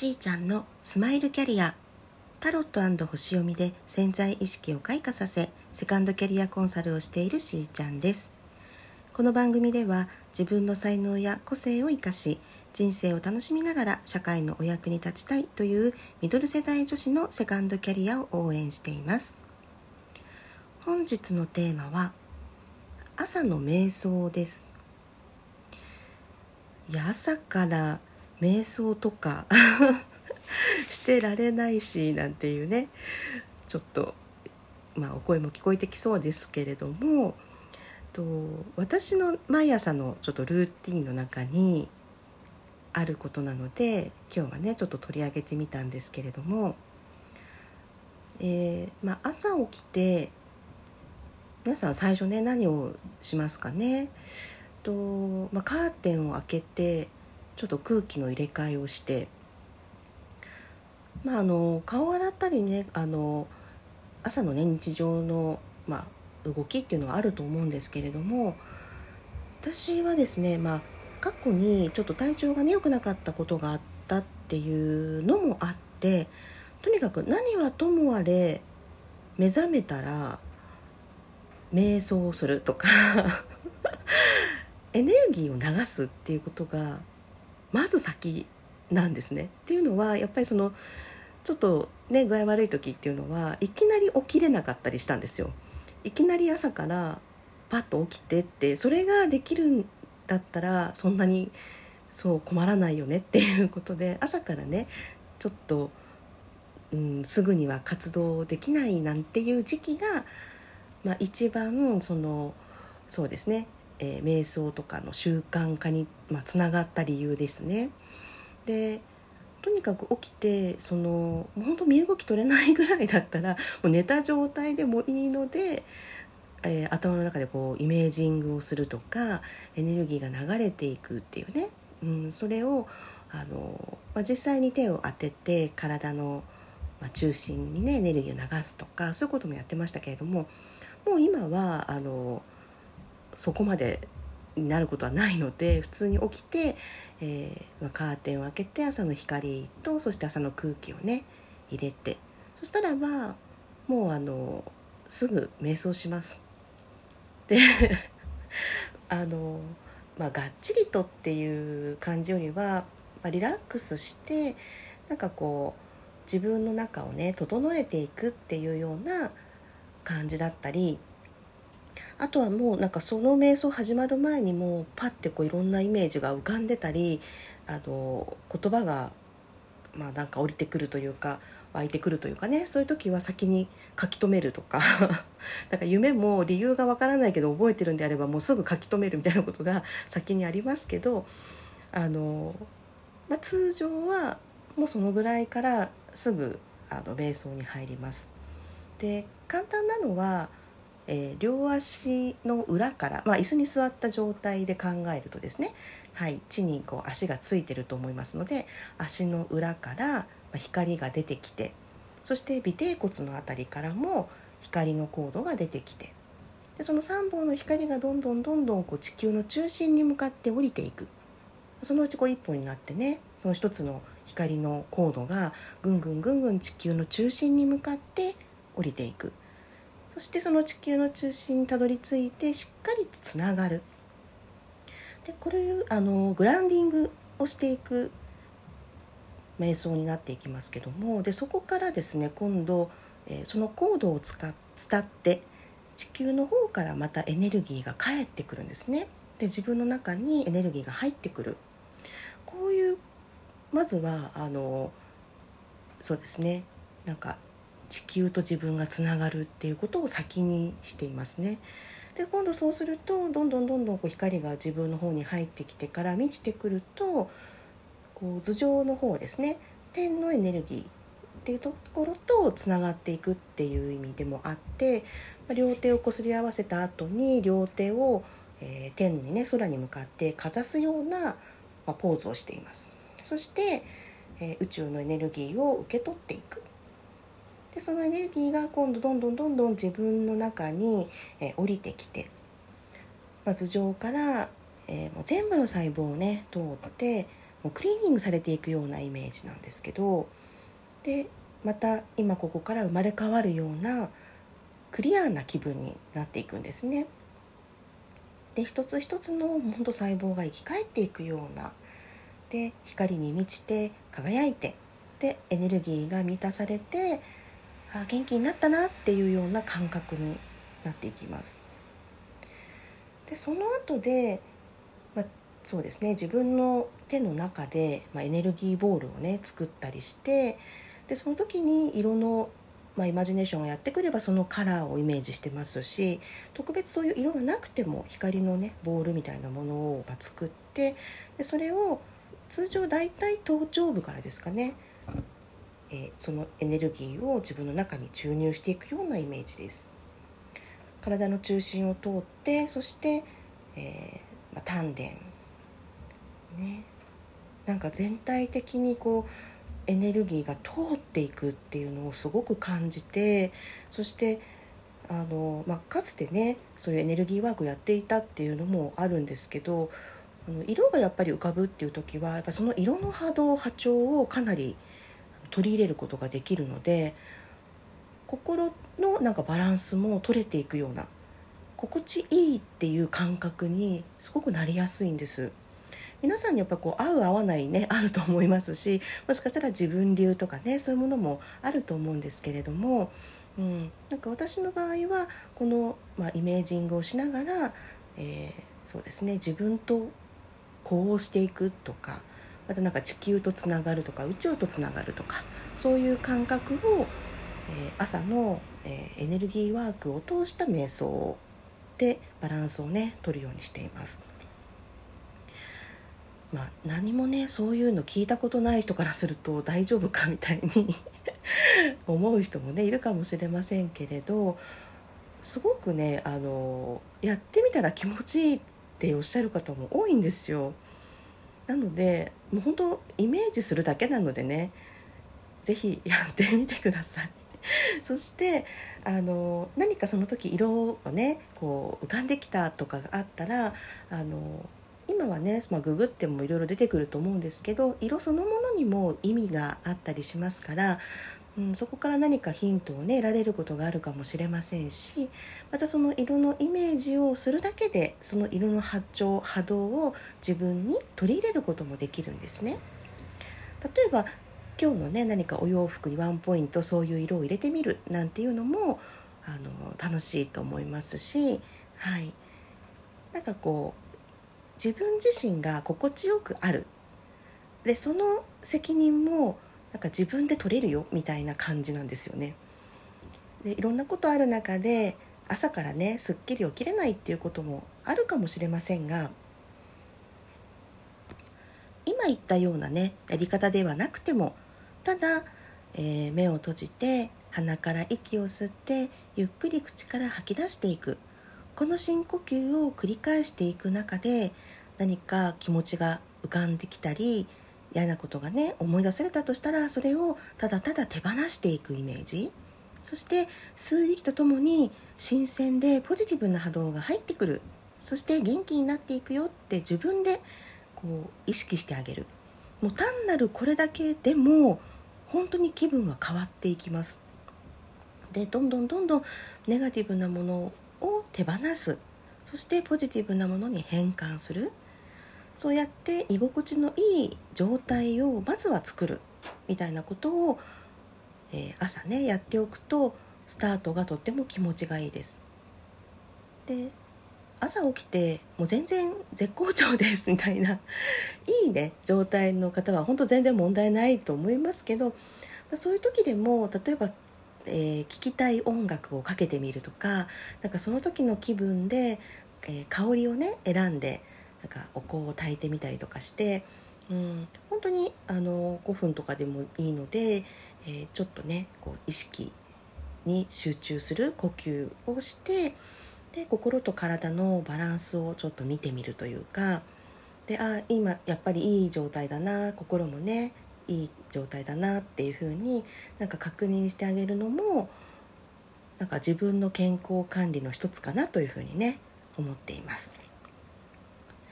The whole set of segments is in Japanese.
しーちゃんのスマイルキャリア。タロット星読みで潜在意識を開花させセカンドキャリアコンサルをしているしーちゃんです。この番組では自分の才能や個性を生かし人生を楽しみながら社会のお役に立ちたいというミドル世代女子のセカンドキャリアを応援しています。本日のテーマは朝の瞑想です。いや朝から瞑想とか してられないしなんていうねちょっとまあお声も聞こえてきそうですけれどもと私の毎朝のちょっとルーティンの中にあることなので今日はねちょっと取り上げてみたんですけれども、えー、まあ、朝起きて皆さん最初ね何をしますかね？と、まあ、カーテンを開けてちょっと空気の入れ替えをしてまああの顔洗ったりねあの朝のね日常の、まあ、動きっていうのはあると思うんですけれども私はですねまあ過去にちょっと体調がね良くなかったことがあったっていうのもあってとにかく何はともあれ目覚めたら瞑想をするとか エネルギーを流すっていうことがまず先なんですね。っていうのはやっぱりそのちょっとね具合悪い時っていうのはいきなり起きれなかったりしたんですよ。いきなり朝からパッと起きてってそれができるんだったらそんなにそう困らないよねっていうことで朝からねちょっと、うん、すぐには活動できないなんていう時期が、まあ、一番そのそうですねえー、瞑想とかの習慣化に、まあ、つながった理由ですね。でとにかく起きてそのもう本当身動き取れないぐらいだったらもう寝た状態でもいいので、えー、頭の中でこうイメージングをするとかエネルギーが流れていくっていうね、うん、それをあの、まあ、実際に手を当てて体の、まあ、中心にねエネルギーを流すとかそういうこともやってましたけれどももう今はあのそこまでになることはないので普通に起きて、えー、まあ、カーテンを開けて朝の光とそして朝の空気をね入れてそしたらばもうあのすぐ瞑想します。で あのまあがっちりとっていう感じよりは、まあ、リラックスしてなんかこう自分の中をね整えていくっていうような感じだったりあとはもうなんかその瞑想始まる前にもうパッてこういろんなイメージが浮かんでたりあの言葉がまあなんか降りてくるというか湧いてくるというかねそういう時は先に書き留めるとか なんか夢も理由がわからないけど覚えてるんであればもうすぐ書き留めるみたいなことが 先にありますけどあの、まあ、通常はもうそのぐらいからすぐあの瞑想に入ります。で簡単なのはえー、両足の裏から、まあ、椅子に座った状態で考えるとですね、はい、地にこう足がついてると思いますので足の裏から光が出てきてそして尾てい骨の辺りからも光のコードが出てきてでその3本の光がどんどんどんどんこう地球の中心に向かって降りていく。そのうちこう1本になってねその1つの光のコードがぐんぐんぐんぐん地球の中心に向かって降りていく。そしてその地球の中心にたどり着いてしっかりとつながるでこれあのグランディングをしていく瞑想になっていきますけどもでそこからですね今度、えー、そのコードを使伝って地球の方からまたエネルギーが返ってくるんですね。で自分の中にエネルギーが入ってくるこういうまずはあのそうですねなんか地球と自分がつながるっていうことを先にしていますね。で今度そうするとどんどんどんどんこう光が自分の方に入ってきてから満ちてくるとこう頭上の方ですね天のエネルギーっていうところとつながっていくっていう意味でもあって両手をこすり合わせた後に両手を、えー、天にね空に向かってかざすような、まあ、ポーズをしています。そして、えー、宇宙のエネルギーを受け取っていくでそのエネルギーが今度どんどんどんどん自分の中に、え降りてきて、まあ、頭上から、えー、もう全部の細胞をね通ってもうクリーニングされていくようなイメージなんですけどでまた今ここから生まれ変わるようなクリアな気分になっていくんですね。で一つ一つの本当細胞が生き返っていくようなで光に満ちて輝いてでエネルギーが満たされてあ元気になったなっていうような感覚になっていきます。でその後で、まあ、そうですね自分の手の中で、まあ、エネルギーボールをね作ったりしてでその時に色の、まあ、イマジネーションがやってくればそのカラーをイメージしてますし特別そういう色がなくても光のねボールみたいなものを、ま作ってでそれを通常大体頭頂部からですかね、えー、そのエネルギーを自分の中に注入していくようなイメージです。体の中心を通ってそして、えーまあ、丹田ねなんか全体的にこうエネルギーが通っていくっていうのをすごく感じてそしてあの、まあ、かつてねそういうエネルギーワークやっていたっていうのもあるんですけどあの色がやっぱり浮かぶっていう時はやっぱその色の波動波長をかなり取り入れることができるので心のなんかバランスも取れていくような心地いいっていう感覚にすごくなりやすいんです。皆さんにやっぱこう合う合わないねあると思いますしもしかしたら自分流とかねそういうものもあると思うんですけれども、うん、なんか私の場合はこの、まあ、イメージングをしながら、えー、そうですね自分とこうしていくとかまたなんか地球とつながるとか宇宙とつながるとかそういう感覚を、え、朝の、え、エネルギーワークを通した瞑想でバランスをね取るようにしています。まあ、何もねそういうの聞いたことない人からすると大丈夫かみたいに 思う人もねいるかもしれませんけれどすごくねあのやってみたら気持ちいいっておっしゃる方も多いんですよ。なのでもう本当イメージするだけなのでね是非やってみてください。そしてあの何かその時色をねこう浮かんできたとかがあったらあの今はね、まあ、ググってもいろいろ出てくると思うんですけど色そのものにも意味があったりしますから、うん、そこから何かヒントをね得られることがあるかもしれませんしまたその色のイメージをするだけでその色の波長波動を自分に取り入れることもできるんですね。例えば今日のね何かお洋服にワンポイントそういう色を入れてみるなんていうのもあの楽しいと思いますし、はい、なんかこう自分自身が心地よくあるでその責任もなんか自分で取れるよみたいな感じなんですよね。でいろんなことある中で朝からねすっきり起きれないっていうこともあるかもしれませんが今言ったようなねやり方ではなくてもただ、えー、目を閉じて鼻から息を吸ってゆっくり口から吐き出していくこの深呼吸を繰り返していく中で何か気持ちが浮かんできたり嫌なことがね思い出されたとしたらそれをただただ手放していくイメージ。そして数息とともに新鮮でポジティブな波動が入ってくる。そして元気になっていくよって自分でこう意識してあげる。もう単なるこれだけでも本当に気分は変わっていきます。でどんどんどんどんネガティブなものを手放す。そしてポジティブなものに変換する。そうやって居心地のいい状態をまずは作るみたいなことを、えー、朝ねやっておくとスタートがとっても気持ちがいいです。で朝起きてもう全然絶好調ですみたいないいね状態の方は本当全然問題ないと思いますけどそういう時でも例えば、えー、聴きたい音楽をかけてみるとかなんかその時の気分で、えー、香りをね選んでなんかお香を焚いてみたりとかして、うん、本当にあの5分とかでもいいので、えー、ちょっとねこう意識に集中する呼吸をしてで心と体のバランスをちょっと見てみるというかであ今やっぱりいい状態だな心もねいい状態だなっていう風になんか確認してあげるのもなんか自分の健康管理の一つかなというふうにね思っています。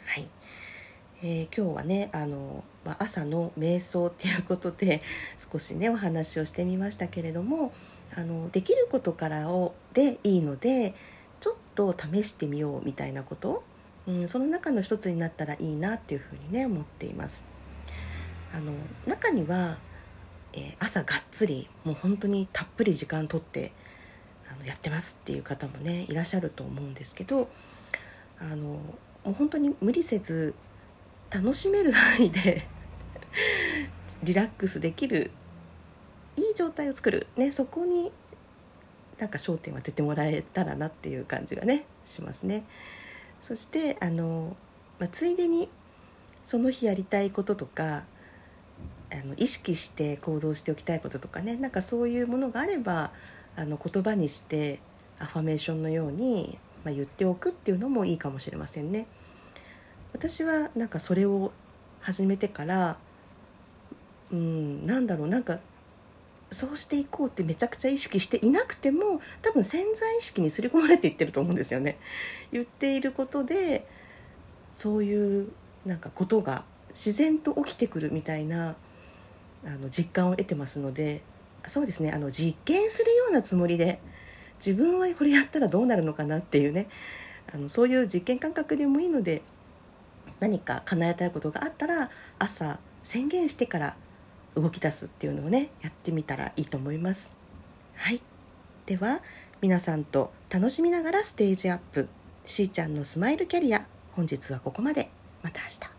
はい、えー、今日はねあのまあ、朝の瞑想っていうことで 少しねお話をしてみましたけれどもあのできることからをでいいのでちょっと試してみようみたいなこと、うん、その中の一つになったらいいなっていうふうにね思っています。あの中には、えー、朝がっつりもう本当にたっぷり時間とってあのやってますっていう方もねいらっしゃると思うんですけどあのもう本当に無理せず楽しめる範囲で リラックスできるいい状態を作る、ね、そこになんか焦点を当ててもらえたらなっていう感じがねしますね。そしてあの、まあ、ついでにその日やりたいこととかあの意識して行動しておきたいこととかねなんかそういうものがあればあの言葉にしてアファメーションのように、まあ、言っておくっていうのもいいかもしれませんね。私はなんかそれを始めてからうんなんだろうなんかそうしていこうってめちゃくちゃ意識していなくても多分潜在意識に刷り込まれていってると思うんですよね。言っていることでそういうなんかことが自然と起きてくるみたいなあの実感を得てますのでそうですねあの実験するようなつもりで自分はこれやったらどうなるのかなっていうねあのそういう実験感覚でもいいので何か叶えたいことがあったら朝宣言してから動き出すっていうのをねやってみたらいいと思います。はい。では皆さんと楽しみながらステージアップ。しーちゃんのスマイルキャリア本日はここまで。また明日。